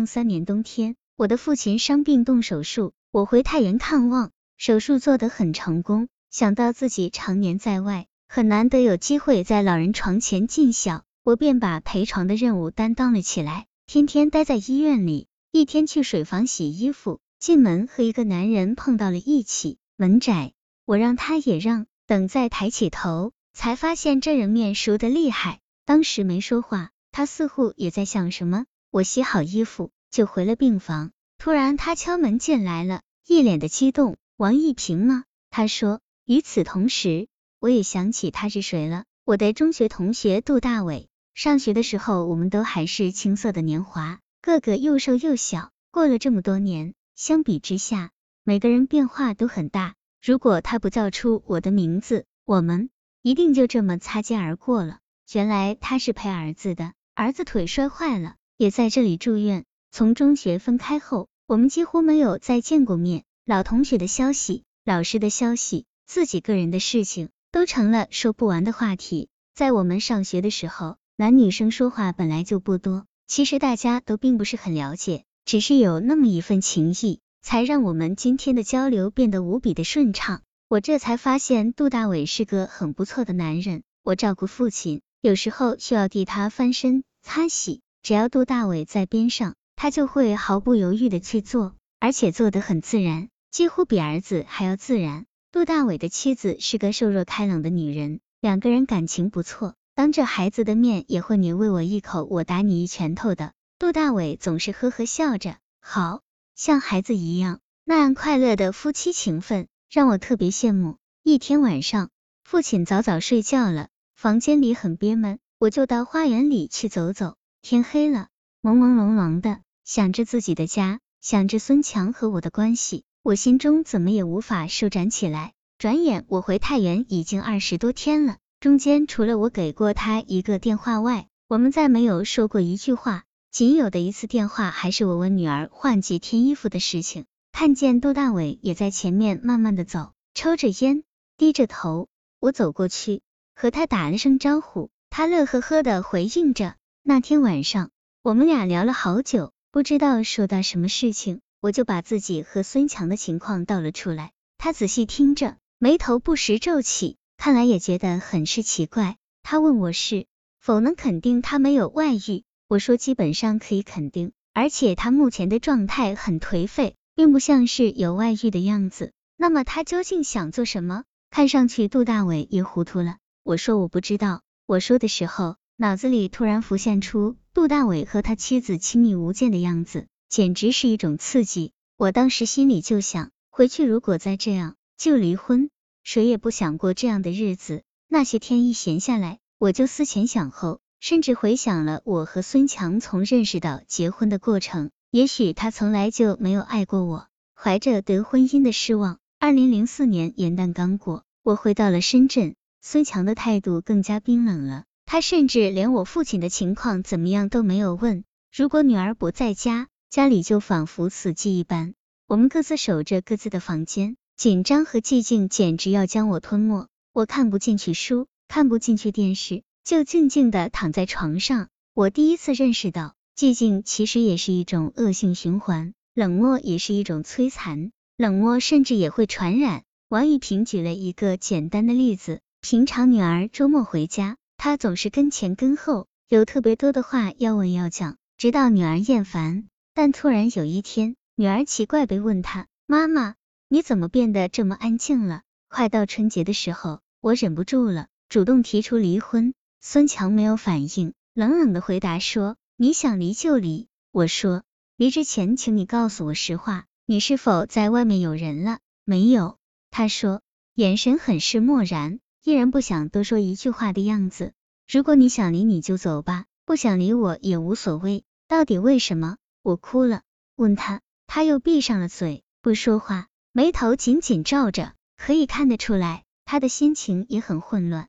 零三年冬天，我的父亲伤病动手术，我回太原看望，手术做得很成功。想到自己常年在外，很难得有机会在老人床前尽孝，我便把陪床的任务担当了起来，天天待在医院里。一天去水房洗衣服，进门和一个男人碰到了一起，门窄，我让他也让，等再抬起头，才发现这人面熟的厉害。当时没说话，他似乎也在想什么。我洗好衣服就回了病房，突然他敲门进来了，一脸的激动。王一平吗？他说。与此同时，我也想起他是谁了。我的中学同学杜大伟。上学的时候，我们都还是青涩的年华，个个又瘦又小。过了这么多年，相比之下，每个人变化都很大。如果他不叫出我的名字，我们一定就这么擦肩而过了。原来他是陪儿子的，儿子腿摔坏了，也在这里住院。从中学分开后，我们几乎没有再见过面。老同学的消息，老师的消息，自己个人的事情，都成了说不完的话题。在我们上学的时候，男女生说话本来就不多，其实大家都并不是很了解，只是有那么一份情谊，才让我们今天的交流变得无比的顺畅。我这才发现杜大伟是个很不错的男人。我照顾父亲。有时候需要替他翻身、擦洗，只要杜大伟在边上，他就会毫不犹豫的去做，而且做得很自然，几乎比儿子还要自然。杜大伟的妻子是个瘦弱开朗的女人，两个人感情不错，当着孩子的面也会你喂我一口，我打你一拳头的。杜大伟总是呵呵笑着，好像孩子一样，那样快乐的夫妻情分，让我特别羡慕。一天晚上，父亲早早睡觉了。房间里很憋闷，我就到花园里去走走。天黑了，朦朦胧胧的，想着自己的家，想着孙强和我的关系，我心中怎么也无法舒展起来。转眼我回太原已经二十多天了，中间除了我给过他一个电话外，我们再没有说过一句话。仅有的一次电话，还是我问女儿换季添衣服的事情。看见杜大伟也在前面慢慢的走，抽着烟，低着头，我走过去。和他打了声招呼，他乐呵呵的回应着。那天晚上，我们俩聊了好久，不知道说到什么事情，我就把自己和孙强的情况道了出来。他仔细听着，眉头不时皱起，看来也觉得很是奇怪。他问我是否能肯定他没有外遇，我说基本上可以肯定，而且他目前的状态很颓废，并不像是有外遇的样子。那么他究竟想做什么？看上去杜大伟也糊涂了。我说我不知道。我说的时候，脑子里突然浮现出杜大伟和他妻子亲密无间的样子，简直是一种刺激。我当时心里就想，回去如果再这样，就离婚。谁也不想过这样的日子。那些天一闲下来，我就思前想后，甚至回想了我和孙强从认识到结婚的过程。也许他从来就没有爱过我。怀着对婚姻的失望，二零零四年元旦刚过，我回到了深圳。孙强的态度更加冰冷了，他甚至连我父亲的情况怎么样都没有问。如果女儿不在家，家里就仿佛死寂一般。我们各自守着各自的房间，紧张和寂静简直要将我吞没。我看不进去书，看不进去电视，就静静的躺在床上。我第一次认识到，寂静其实也是一种恶性循环，冷漠也是一种摧残，冷漠甚至也会传染。王玉平举了一个简单的例子。平常女儿周末回家，他总是跟前跟后，有特别多的话要问要讲，直到女儿厌烦。但突然有一天，女儿奇怪地问他：“妈妈，你怎么变得这么安静了？”快到春节的时候，我忍不住了，主动提出离婚。孙强没有反应，冷冷的回答说：“你想离就离。”我说：“离之前，请你告诉我实话，你是否在外面有人了？”没有。他说，眼神很是漠然。依然不想多说一句话的样子。如果你想理，你就走吧，不想理我也无所谓。到底为什么？我哭了，问他，他又闭上了嘴，不说话，眉头紧紧皱着，可以看得出来，他的心情也很混乱。